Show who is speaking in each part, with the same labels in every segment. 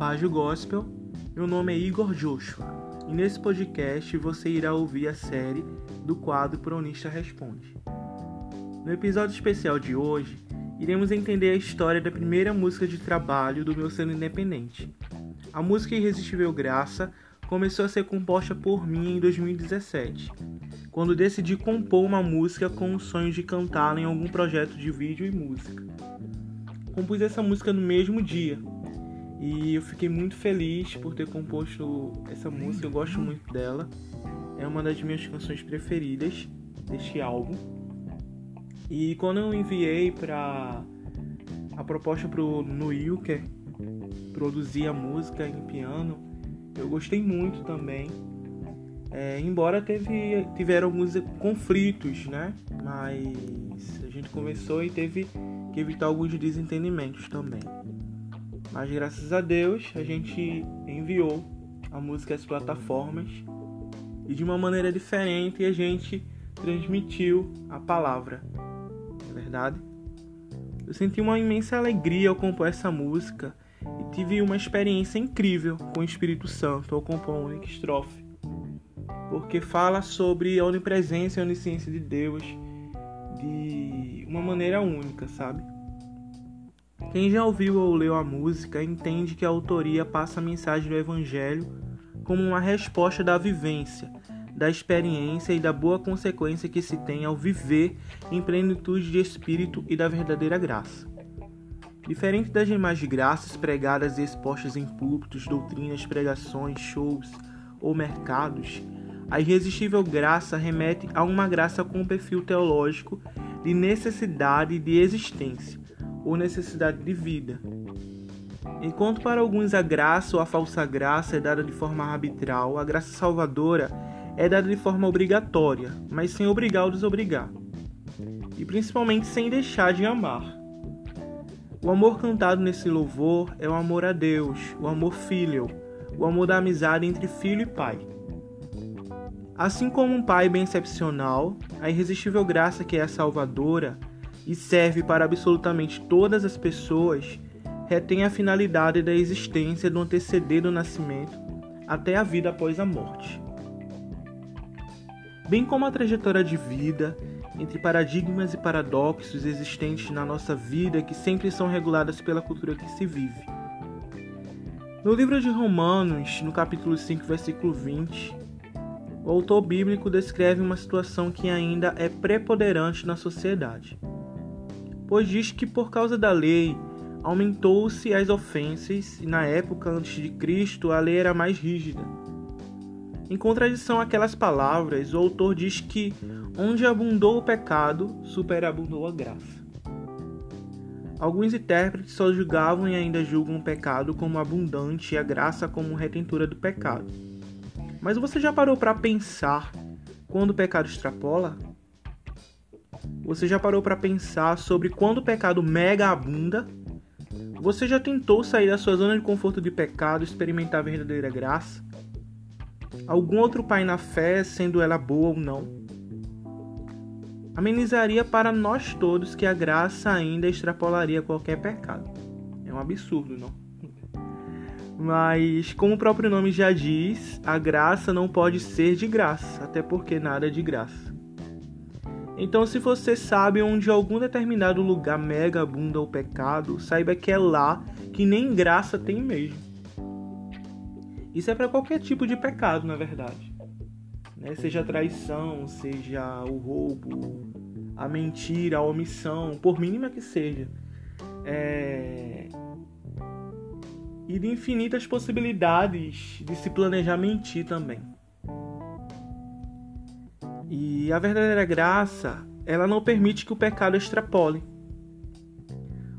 Speaker 1: Págio Gospel. Meu nome é Igor Joshua e nesse podcast você irá ouvir a série do quadro Pronista Responde. No episódio especial de hoje, iremos entender a história da primeira música de trabalho do meu selo independente. A música Irresistível Graça começou a ser composta por mim em 2017, quando decidi compor uma música com o sonho de cantá-la em algum projeto de vídeo e música. Compus essa música no mesmo dia, e eu fiquei muito feliz por ter composto essa música, eu gosto muito dela. É uma das minhas canções preferidas deste álbum. E quando eu enviei para a proposta pro que é produzir a música em piano, eu gostei muito também. É, embora teve tiveram alguns conflitos, né? Mas a gente conversou e teve que evitar alguns desentendimentos também. Mas graças a Deus a gente enviou a música às plataformas e de uma maneira diferente a gente transmitiu a palavra. É verdade? Eu senti uma imensa alegria ao compor essa música e tive uma experiência incrível com o Espírito Santo ao compor a única estrofe. Porque fala sobre a onipresença e a onisciência de Deus de uma maneira única, sabe? Quem já ouviu ou leu a música entende que a autoria passa a mensagem do Evangelho como uma resposta da vivência, da experiência e da boa consequência que se tem ao viver em plenitude de espírito e da verdadeira graça. Diferente das demais graças pregadas e expostas em púlpitos, doutrinas, pregações, shows ou mercados, a irresistível graça remete a uma graça com perfil teológico de necessidade de existência, ou necessidade de vida. Enquanto para alguns a graça ou a falsa graça é dada de forma arbitral, a graça salvadora é dada de forma obrigatória, mas sem obrigar ou desobrigar. E principalmente sem deixar de amar. O amor cantado nesse louvor é o amor a Deus, o amor filho, o amor da amizade entre filho e pai. Assim como um pai bem excepcional, a irresistível graça que é a salvadora e serve para absolutamente todas as pessoas, retém a finalidade da existência do anteceder do nascimento até a vida após a morte. Bem como a trajetória de vida, entre paradigmas e paradoxos existentes na nossa vida que sempre são reguladas pela cultura que se vive. No livro de Romanos, no capítulo 5, versículo 20, o autor bíblico descreve uma situação que ainda é preponderante na sociedade pois diz que por causa da lei aumentou-se as ofensas e na época antes de Cristo a lei era mais rígida. Em contradição àquelas palavras, o autor diz que onde abundou o pecado, superabundou a graça. Alguns intérpretes só julgavam e ainda julgam o pecado como abundante e a graça como retentora do pecado. Mas você já parou para pensar quando o pecado extrapola? Você já parou para pensar sobre quando o pecado mega abunda? Você já tentou sair da sua zona de conforto de pecado e experimentar a verdadeira graça? Algum outro pai na fé, sendo ela boa ou não? Amenizaria para nós todos que a graça ainda extrapolaria qualquer pecado. É um absurdo, não? Mas, como o próprio nome já diz, a graça não pode ser de graça, até porque nada é de graça. Então, se você sabe onde algum determinado lugar mega abunda o pecado, saiba que é lá que nem graça tem mesmo. Isso é para qualquer tipo de pecado, na verdade. Né? Seja a traição, seja o roubo, a mentira, a omissão, por mínima que seja. É... E de infinitas possibilidades de se planejar mentir também. E a verdadeira graça, ela não permite que o pecado extrapole,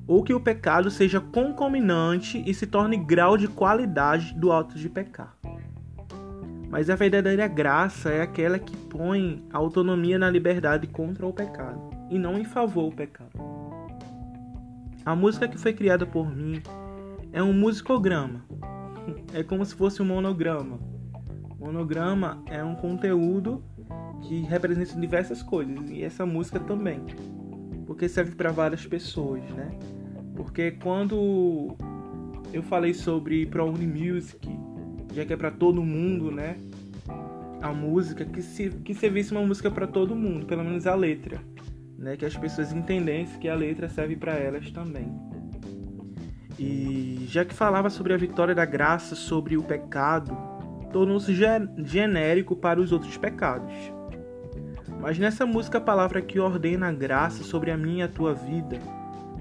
Speaker 1: ou que o pecado seja concominante e se torne grau de qualidade do ato de pecar. Mas a verdadeira graça é aquela que põe a autonomia na liberdade contra o pecado e não em favor do pecado. A música que foi criada por mim é um musicograma. É como se fosse um monograma. Monograma é um conteúdo que representa diversas coisas e essa música também, porque serve para várias pessoas, né? Porque quando eu falei sobre ProUni Music, já que é para todo mundo, né? A música que se que servisse uma música para todo mundo, pelo menos a letra, né? Que as pessoas entendessem que a letra serve para elas também. E já que falava sobre a vitória da graça sobre o pecado, tornou-se genérico para os outros pecados. Mas nessa música a palavra que ordena a graça sobre a minha e a tua vida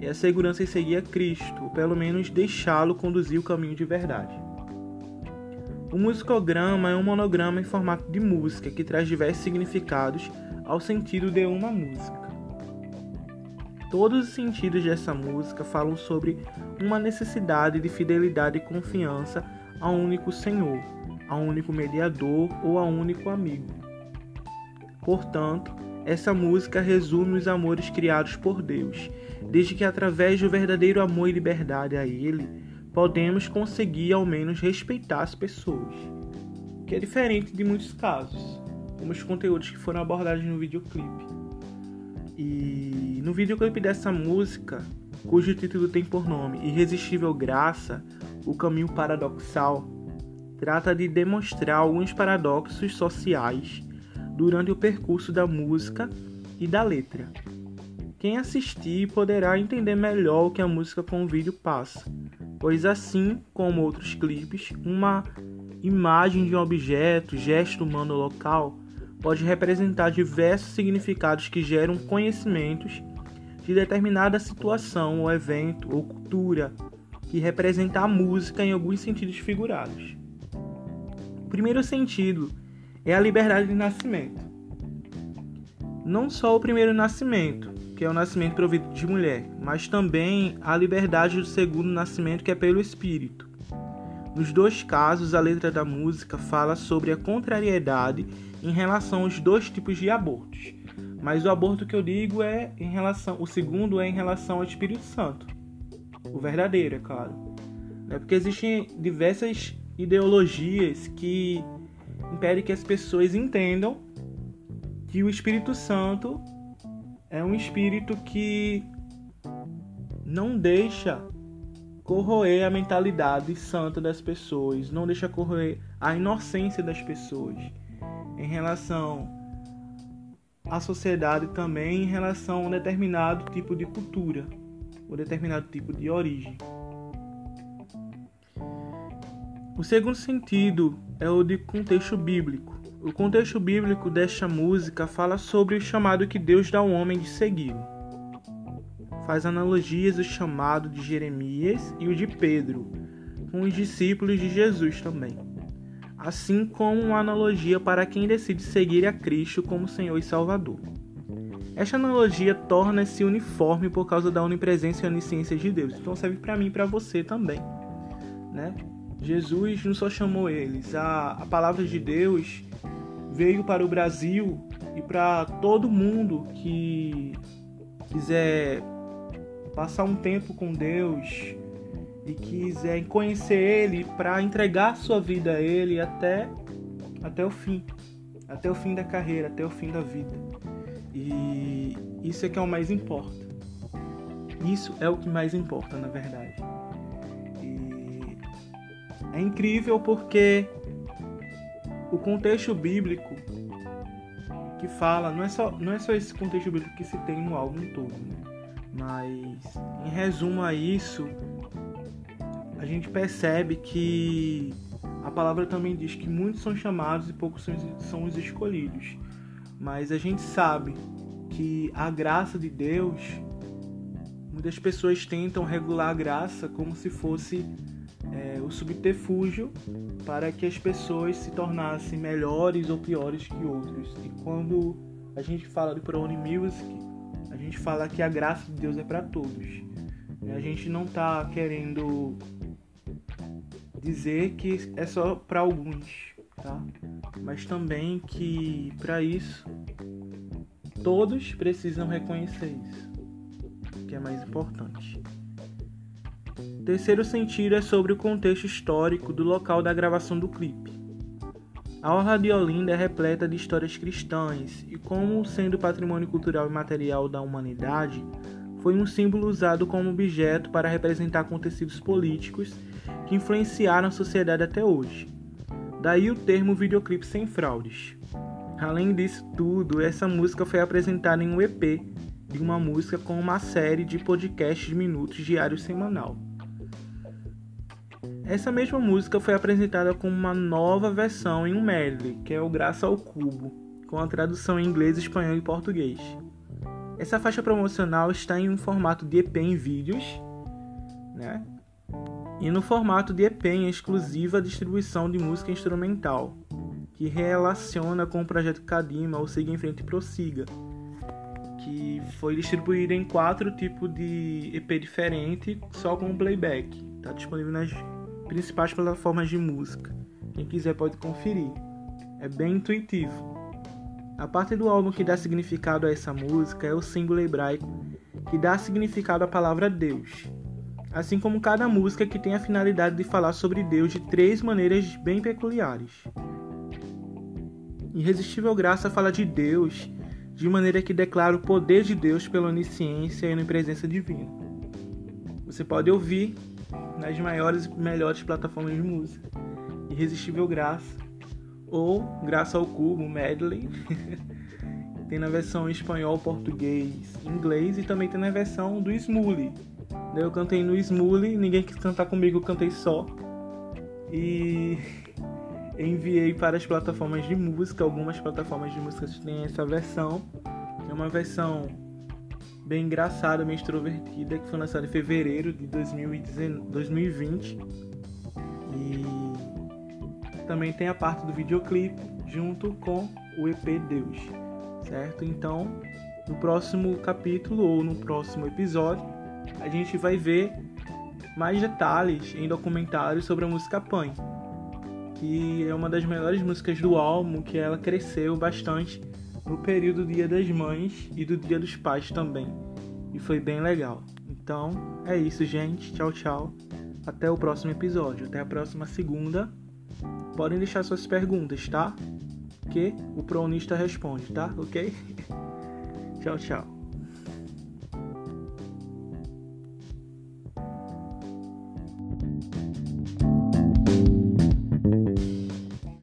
Speaker 1: é a segurança em seguir a Cristo, ou pelo menos deixá-lo conduzir o caminho de verdade. O musicograma é um monograma em formato de música que traz diversos significados ao sentido de uma música. Todos os sentidos dessa música falam sobre uma necessidade de fidelidade e confiança a um único Senhor, a um único mediador ou a um único amigo. Portanto, essa música resume os amores criados por Deus, desde que através do verdadeiro amor e liberdade a Ele, podemos conseguir ao menos respeitar as pessoas, que é diferente de muitos casos, como os conteúdos que foram abordados no videoclipe. E no videoclipe dessa música, cujo título tem por nome Irresistível Graça, o caminho paradoxal, trata de demonstrar alguns paradoxos sociais durante o percurso da música e da letra. Quem assistir poderá entender melhor o que a música com o vídeo passa, pois assim como outros clipes, uma imagem de um objeto, gesto humano local, pode representar diversos significados que geram conhecimentos de determinada situação ou evento ou cultura que representa a música em alguns sentidos figurados. O primeiro sentido é a liberdade de nascimento. Não só o primeiro nascimento, que é o nascimento provido de mulher, mas também a liberdade do segundo nascimento, que é pelo espírito. Nos dois casos, a letra da música fala sobre a contrariedade em relação aos dois tipos de abortos. Mas o aborto que eu digo é em relação, o segundo é em relação ao Espírito Santo. O verdadeiro, é claro. É porque existem diversas ideologias que impede que as pessoas entendam que o Espírito Santo é um espírito que não deixa corroer a mentalidade santa das pessoas, não deixa corroer a inocência das pessoas em relação à sociedade também em relação a um determinado tipo de cultura, um determinado tipo de origem. O segundo sentido é o de contexto bíblico. O contexto bíblico desta música fala sobre o chamado que Deus dá ao homem de seguir. Faz analogias o chamado de Jeremias e o de Pedro, com os discípulos de Jesus também. Assim como uma analogia para quem decide seguir a Cristo como Senhor e Salvador. Esta analogia torna-se uniforme por causa da onipresença e onisciência de Deus. Então serve para mim e para você também, né? Jesus não só chamou eles, a, a palavra de Deus veio para o Brasil e para todo mundo que quiser passar um tempo com Deus e quiser conhecer Ele para entregar sua vida a Ele até, até o fim, até o fim da carreira, até o fim da vida. E isso é que é o mais importa. Isso é o que mais importa, na verdade. É incrível porque o contexto bíblico que fala, não é só, não é só esse contexto bíblico que se tem no álbum todo, né? mas em resumo a isso, a gente percebe que a palavra também diz que muitos são chamados e poucos são, os escolhidos. Mas a gente sabe que a graça de Deus, muitas pessoas tentam regular a graça como se fosse é, o subterfúgio para que as pessoas se tornassem melhores ou piores que outros. E quando a gente fala do Prone Music, a gente fala que a graça de Deus é para todos. A gente não está querendo dizer que é só para alguns, tá? Mas também que para isso todos precisam reconhecer isso, que é mais importante. Terceiro sentido é sobre o contexto histórico do local da gravação do clipe. A Orla de Olinda é repleta de histórias cristãs e, como sendo patrimônio cultural e material da humanidade, foi um símbolo usado como objeto para representar acontecidos políticos que influenciaram a sociedade até hoje. Daí o termo videoclipe sem fraudes. Além disso tudo, essa música foi apresentada em um EP de uma música com uma série de podcasts de minutos diários semanal. Essa mesma música foi apresentada com uma nova versão em um medley, que é o Graça ao Cubo, com a tradução em inglês, espanhol e português. Essa faixa promocional está em um formato de EP em vídeos, né? E no formato de EP em exclusiva distribuição de música instrumental, que relaciona com o projeto Kadima, ou Siga em Frente e Prossiga, que foi distribuído em quatro tipos de EP diferente, só com playback. Está disponível nas principais plataformas de música. Quem quiser pode conferir. É bem intuitivo. A parte do álbum que dá significado a essa música é o símbolo hebraico que dá significado à palavra Deus. Assim como cada música que tem a finalidade de falar sobre Deus de três maneiras bem peculiares. Irresistível Graça fala de Deus de maneira que declara o poder de Deus pela onisciência e na presença divina. Você pode ouvir nas maiores e melhores plataformas de música. Irresistível Graça ou Graça ao Cubo, Medley. tem na versão em espanhol, português, inglês e também tem na versão do Smully. Eu cantei no Smully, ninguém quis cantar comigo, eu cantei só. E enviei para as plataformas de música, algumas plataformas de música têm essa versão. É uma versão bem engraçada, bem extrovertida, que foi lançada em fevereiro de 2020. E também tem a parte do videoclipe junto com o EP Deus, certo? Então, no próximo capítulo ou no próximo episódio, a gente vai ver mais detalhes em documentários sobre a música Pan, que é uma das melhores músicas do álbum, que ela cresceu bastante no período do Dia das Mães e do Dia dos Pais também. E foi bem legal. Então, é isso, gente. Tchau, tchau. Até o próximo episódio. Até a próxima segunda podem deixar suas perguntas, tá? Que o pronista responde, tá? Ok? tchau, tchau.